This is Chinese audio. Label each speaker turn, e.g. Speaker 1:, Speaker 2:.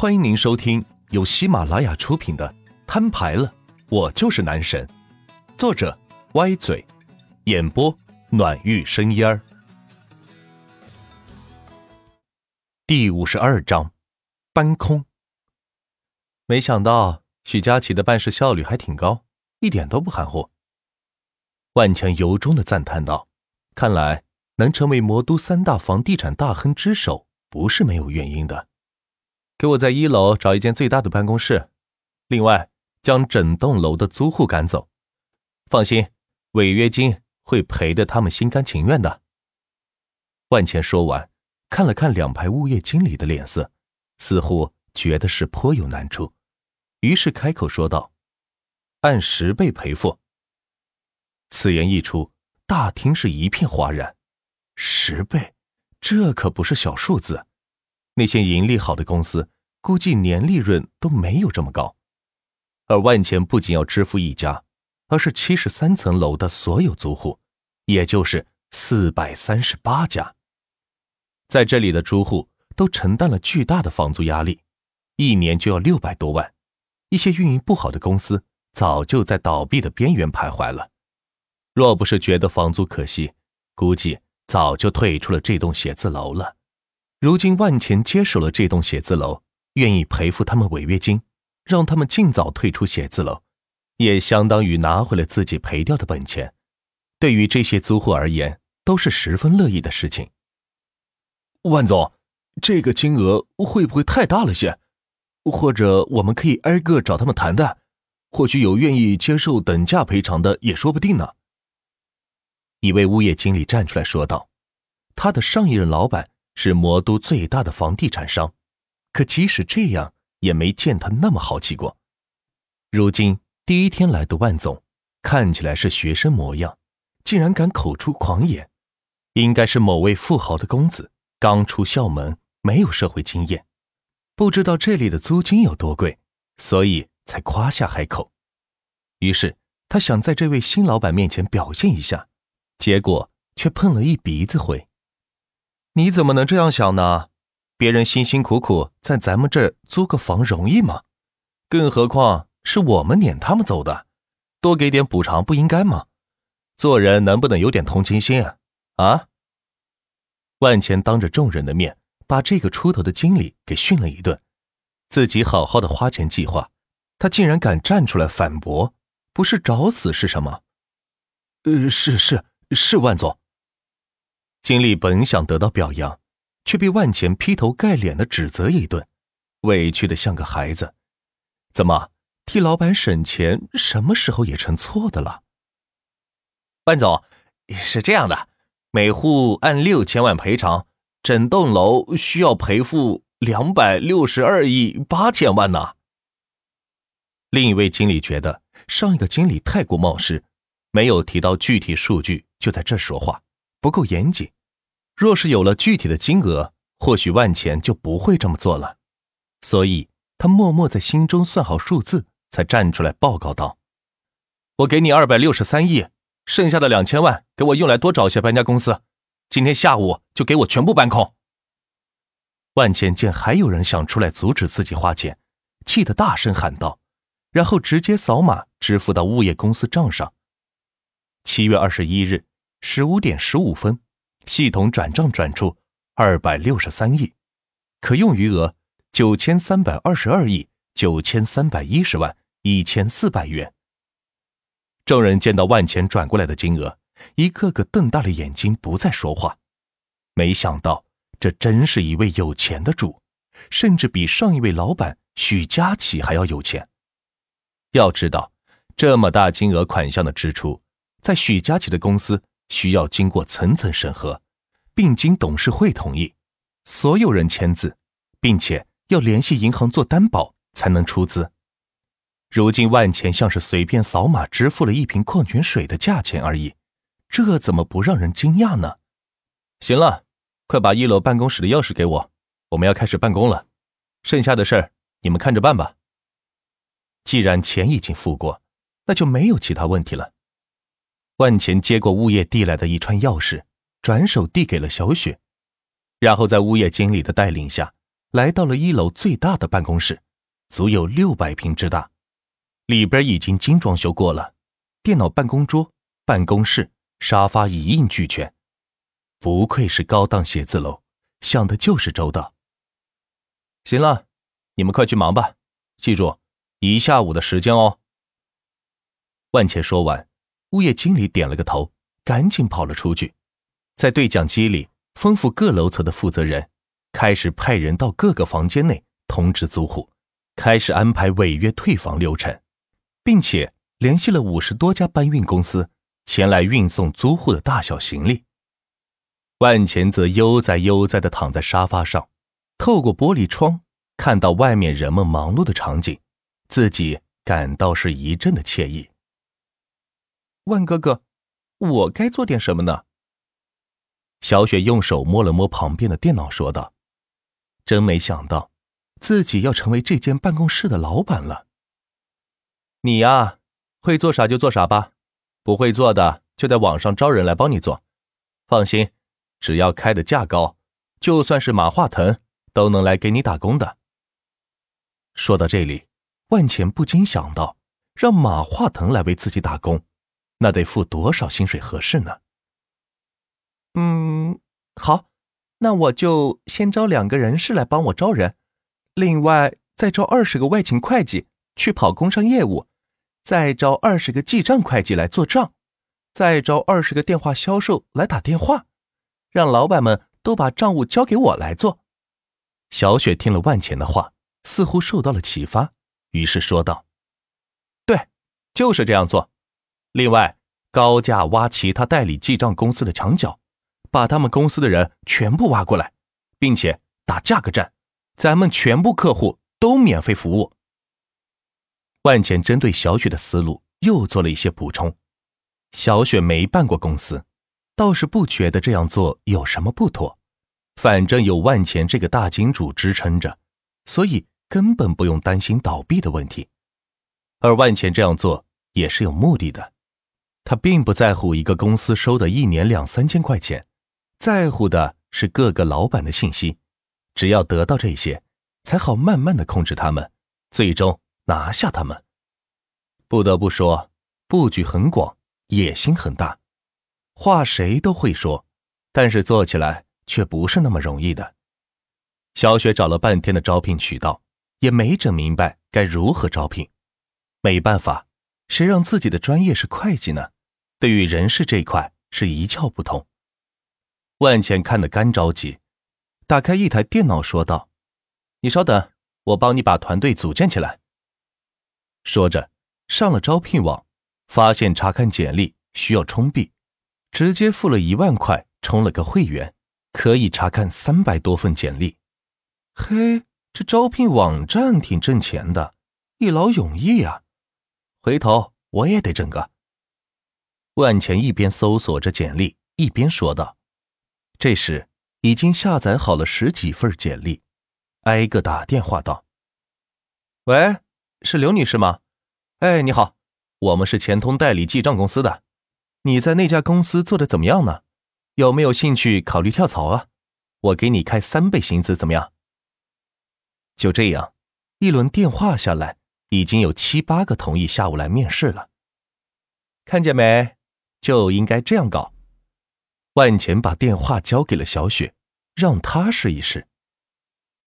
Speaker 1: 欢迎您收听由喜马拉雅出品的《摊牌了，我就是男神》，作者歪嘴，演播暖玉生烟儿。第五十二章，搬空。没想到许佳琪的办事效率还挺高，一点都不含糊。万强由衷的赞叹道：“看来能成为魔都三大房地产大亨之首，不是没有原因的。”给我在一楼找一间最大的办公室，另外将整栋楼的租户赶走。放心，违约金会赔的，他们心甘情愿的。万钱说完，看了看两排物业经理的脸色，似乎觉得是颇有难处，于是开口说道：“按十倍赔付。”此言一出，大厅是一片哗然。十倍，这可不是小数字。那些盈利好的公司，估计年利润都没有这么高。而万钱不仅要支付一家，而是七十三层楼的所有租户，也就是四百三十八家。在这里的租户都承担了巨大的房租压力，一年就要六百多万。一些运营不好的公司早就在倒闭的边缘徘徊了。若不是觉得房租可惜，估计早就退出了这栋写字楼了。如今万钱接手了这栋写字楼，愿意赔付他们违约金，让他们尽早退出写字楼，也相当于拿回了自己赔掉的本钱。对于这些租户而言，都是十分乐意的事情。
Speaker 2: 万总，这个金额会不会太大了些？或者我们可以挨个找他们谈谈，或许有愿意接受等价赔偿的，也说不定呢。
Speaker 1: 一位物业经理站出来说道：“他的上一任老板。”是魔都最大的房地产商，可即使这样，也没见他那么豪气过。如今第一天来的万总，看起来是学生模样，竟然敢口出狂言，应该是某位富豪的公子，刚出校门，没有社会经验，不知道这里的租金有多贵，所以才夸下海口。于是他想在这位新老板面前表现一下，结果却碰了一鼻子灰。你怎么能这样想呢？别人辛辛苦苦在咱们这儿租个房容易吗？更何况是我们撵他们走的，多给点补偿不应该吗？做人能不能有点同情心啊？万钱当着众人的面把这个出头的经理给训了一顿，自己好好的花钱计划，他竟然敢站出来反驳，不是找死是什么？
Speaker 2: 呃，是是是，万总。
Speaker 1: 经理本想得到表扬，却被万钱劈头盖脸的指责一顿，委屈的像个孩子。怎么替老板省钱，什么时候也成错的了？
Speaker 3: 万总，是这样的，每户按六千万赔偿，整栋楼需要赔付两百六十二亿八千万呢。
Speaker 1: 另一位经理觉得上一个经理太过冒失，没有提到具体数据，就在这说话。不够严谨，若是有了具体的金额，或许万钱就不会这么做了。所以他默默在心中算好数字，才站出来报告道：“我给你二百六十三亿，剩下的两千万给我用来多找些搬家公司，今天下午就给我全部搬空。”万钱见还有人想出来阻止自己花钱，气得大声喊道，然后直接扫码支付到物业公司账上。七月二十一日。十五点十五分，系统转账转出二百六十三亿，可用余额九千三百二十二亿九千三百一十万一千四百元。众人见到万钱转过来的金额，一个个瞪大了眼睛，不再说话。没想到，这真是一位有钱的主，甚至比上一位老板许佳琪还要有钱。要知道，这么大金额款项的支出，在许佳琪的公司。需要经过层层审核，并经董事会同意，所有人签字，并且要联系银行做担保才能出资。如今万钱像是随便扫码支付了一瓶矿泉水的价钱而已，这怎么不让人惊讶呢？行了，快把一楼办公室的钥匙给我，我们要开始办公了。剩下的事儿你们看着办吧。既然钱已经付过，那就没有其他问题了。万钱接过物业递来的一串钥匙，转手递给了小雪，然后在物业经理的带领下，来到了一楼最大的办公室，足有六百平之大，里边已经精装修过了，电脑办公桌、办公室、沙发一应俱全，不愧是高档写字楼，想的就是周到。行了，你们快去忙吧，记住，一下午的时间哦。万茜说完，物业经理点了个头，赶紧跑了出去，在对讲机里吩咐各楼层的负责人，开始派人到各个房间内通知租户，开始安排违约退房流程，并且联系了五十多家搬运公司前来运送租户的大小行李。万钱则悠哉悠哉地躺在沙发上，透过玻璃窗看到外面人们忙碌的场景，自己感到是一阵的惬意。万哥哥，我该做点什么呢？小雪用手摸了摸旁边的电脑，说道：“真没想到，自己要成为这间办公室的老板了。你呀，会做啥就做啥吧，不会做的就在网上招人来帮你做。放心，只要开的价高，就算是马化腾都能来给你打工的。”说到这里，万钱不禁想到，让马化腾来为自己打工。那得付多少薪水合适呢？嗯，好，那我就先招两个人事来帮我招人，另外再招二十个外勤会计去跑工商业务，再招二十个记账会计来做账，再招二十个电话销售来打电话，让老板们都把账务交给我来做。小雪听了万钱的话，似乎受到了启发，于是说道：“对，就是这样做。”另外，高价挖其他代理记账公司的墙角，把他们公司的人全部挖过来，并且打价格战，咱们全部客户都免费服务。万钱针对小雪的思路又做了一些补充。小雪没办过公司，倒是不觉得这样做有什么不妥，反正有万钱这个大金主支撑着，所以根本不用担心倒闭的问题。而万钱这样做也是有目的的。他并不在乎一个公司收的一年两三千块钱，在乎的是各个老板的信息。只要得到这些，才好慢慢的控制他们，最终拿下他们。不得不说，布局很广，野心很大。话谁都会说，但是做起来却不是那么容易的。小雪找了半天的招聘渠道，也没整明白该如何招聘。没办法。谁让自己的专业是会计呢？对于人事这一块是一窍不通。万茜看得干着急，打开一台电脑说道：“你稍等，我帮你把团队组建起来。”说着上了招聘网，发现查看简历需要充币，直接付了一万块充了个会员，可以查看三百多份简历。嘿，这招聘网站挺挣钱的，一劳永逸呀！回头我也得整个。万钱一边搜索着简历，一边说道：“这时已经下载好了十几份简历，挨个打电话道：‘喂，是刘女士吗？哎，你好，我们是钱通代理记账公司的，你在那家公司做的怎么样呢？有没有兴趣考虑跳槽啊？我给你开三倍薪资，怎么样？’就这样，一轮电话下来。”已经有七八个同意下午来面试了，看见没？就应该这样搞。万钱把电话交给了小雪，让她试一试。